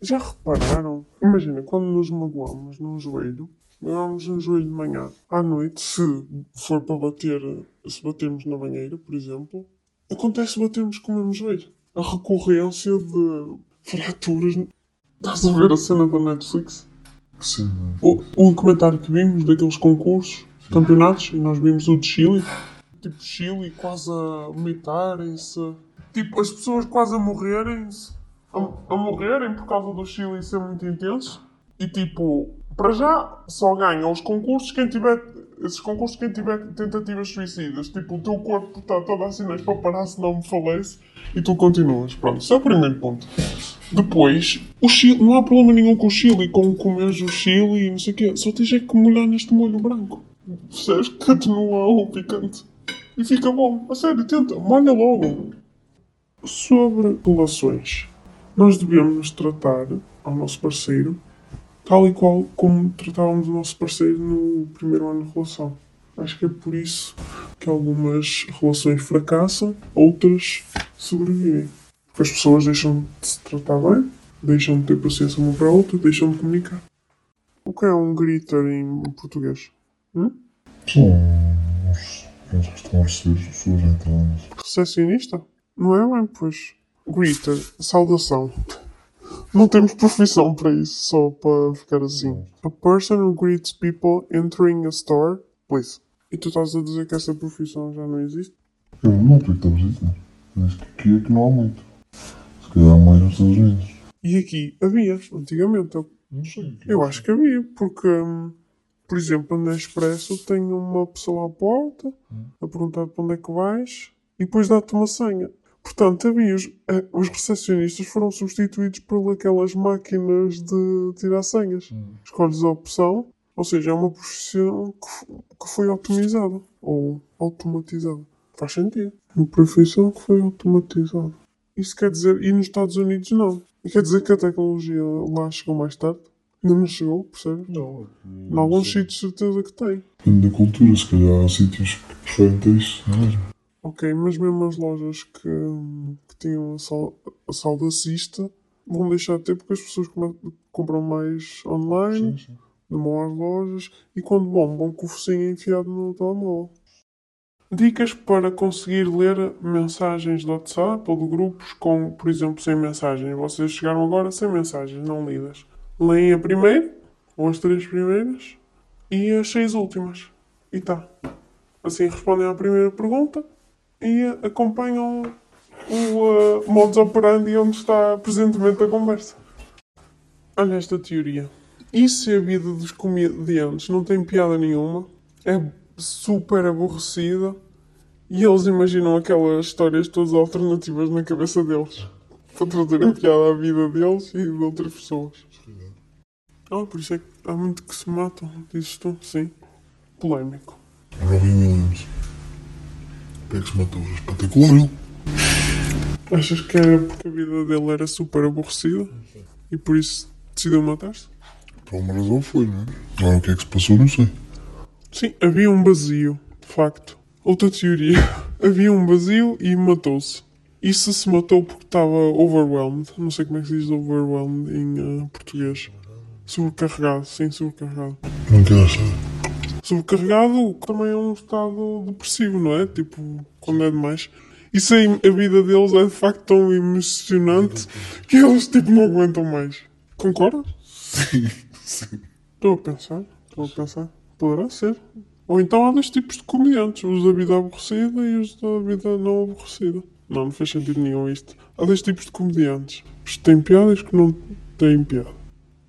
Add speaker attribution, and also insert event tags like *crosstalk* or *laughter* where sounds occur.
Speaker 1: Já repararam? Imagina, quando nos magoamos num joelho, magoamos um joelho de manhã, à noite, se for para bater, se batermos na banheira, por exemplo, acontece batermos com o mesmo joelho. A recorrência de fraturas. Estás a ver a cena da Netflix?
Speaker 2: Sim,
Speaker 1: O, um comentário que vimos daqueles concursos, campeonatos, e nós vimos o de Chile. Tipo, Chile quase a vomitarem-se. Tipo, as pessoas quase a morrerem-se. A, a morrerem por causa do Chile ser muito intenso. E tipo, para já, só ganham os concursos quem tiver. Esses concursos quem tiver tentativas suicidas. Tipo, o teu corpo está todo a sinais para parar, senão me falece. E tu continuas. Pronto, esse é o primeiro ponto. Depois, o Chile, não há problema nenhum com o Chile, com comeres o Chile e não sei o quê. Só tens é que molhar neste molho branco. Percebes? Que atenua o picante. E fica bom. A sério, tenta. Molha logo. Sobre relações. Nós devemos nos tratar ao nosso parceiro tal e qual como tratávamos o nosso parceiro no primeiro ano de relação. Acho que é por isso que algumas relações fracassam, outras sobrevivem. Porque as pessoas deixam de se tratar bem, deixam de ter paciência uma para a outra, deixam de comunicar. O que é um gritter em português? Hum?
Speaker 2: São uns, uns que estão a receber pessoas então.
Speaker 1: Recepcionista? Não é bem, pois. Greeter, saudação. Não temos profissão para isso, só para ficar assim. A person who greets people entering a store, please. E tu estás a dizer que essa profissão já não existe?
Speaker 2: Eu não sei o que estamos a dizer. Mas que aqui é que não há muito. Se calhar há mais nos Estados Unidos.
Speaker 1: E aqui havia, antigamente. Eu,
Speaker 2: Não sei.
Speaker 1: eu acho que havia, porque, hum, por exemplo, na Expresso tem uma pessoa à porta a perguntar para onde é que vais e depois dá-te uma senha. Portanto, havia os, eh, os recepcionistas foram substituídos por aquelas máquinas de tirar senhas. Escolhes a opção, ou seja, é uma profissão que, f- que foi otimizada ou automatizada. Faz sentido. Uma profissão que foi automatizada. Isso quer dizer, e nos Estados Unidos não. E quer dizer que a tecnologia lá chegou mais tarde. Ainda não chegou, percebes?
Speaker 2: Não.
Speaker 1: Em alguns sítios, certeza que tem.
Speaker 2: Depende da cultura, se calhar há sítios que preferem isso. Não é mesmo?
Speaker 1: Ok, mas mesmo as lojas que, que tinham a, sal, a saudacista vão deixar de ter porque as pessoas compram mais online,
Speaker 2: Sim, sim.
Speaker 1: vão às lojas e quando vão, vão com o focinho enfiado no telemóvel. Dicas para conseguir ler mensagens do WhatsApp ou de grupos com, por exemplo, sem mensagens. Vocês chegaram agora sem mensagens, não lidas. Leem a primeira, ou as três primeiras, e as seis últimas. E tá. Assim respondem à primeira pergunta e acompanham o uh, modus operandi onde está presentemente a conversa. Olha esta teoria. E se a vida dos comediantes não tem piada nenhuma, é super aborrecida e eles imaginam aquelas histórias todas alternativas na cabeça deles para trazerem piada à vida deles e de outras pessoas. Ah, por isso é que há muito que se matam, dizes tu? Sim. Polémico.
Speaker 2: Robin Williams. O que é que se matou? Espetacular.
Speaker 1: Achas que era porque a vida dele era super aborrecida e por isso decidiu matar-se?
Speaker 2: Por alguma razão foi, não é? Agora o que é que se passou, não sei.
Speaker 1: Sim, havia um vazio, de facto. Outra teoria. *laughs* havia um vazio e matou-se. E se se matou porque estava overwhelmed? Não sei como é que se diz overwhelmed em uh, português. Sobrecarregado, sim, sobrecarregado.
Speaker 2: Não quero saber.
Speaker 1: Sobrecarregado também é um estado depressivo, não é? Tipo, quando é demais. E se a vida deles é de facto tão emocionante que eles tipo não aguentam mais. Concordas?
Speaker 2: Sim, *laughs* sim.
Speaker 1: Estou a pensar, estou a pensar. Poderá ser. Ou então há dois tipos de comediantes, os da vida aborrecida e os da vida não aborrecida. Não, não faz sentido nenhum isto. Há dois tipos de comediantes. Os que têm piada e os que não têm piada.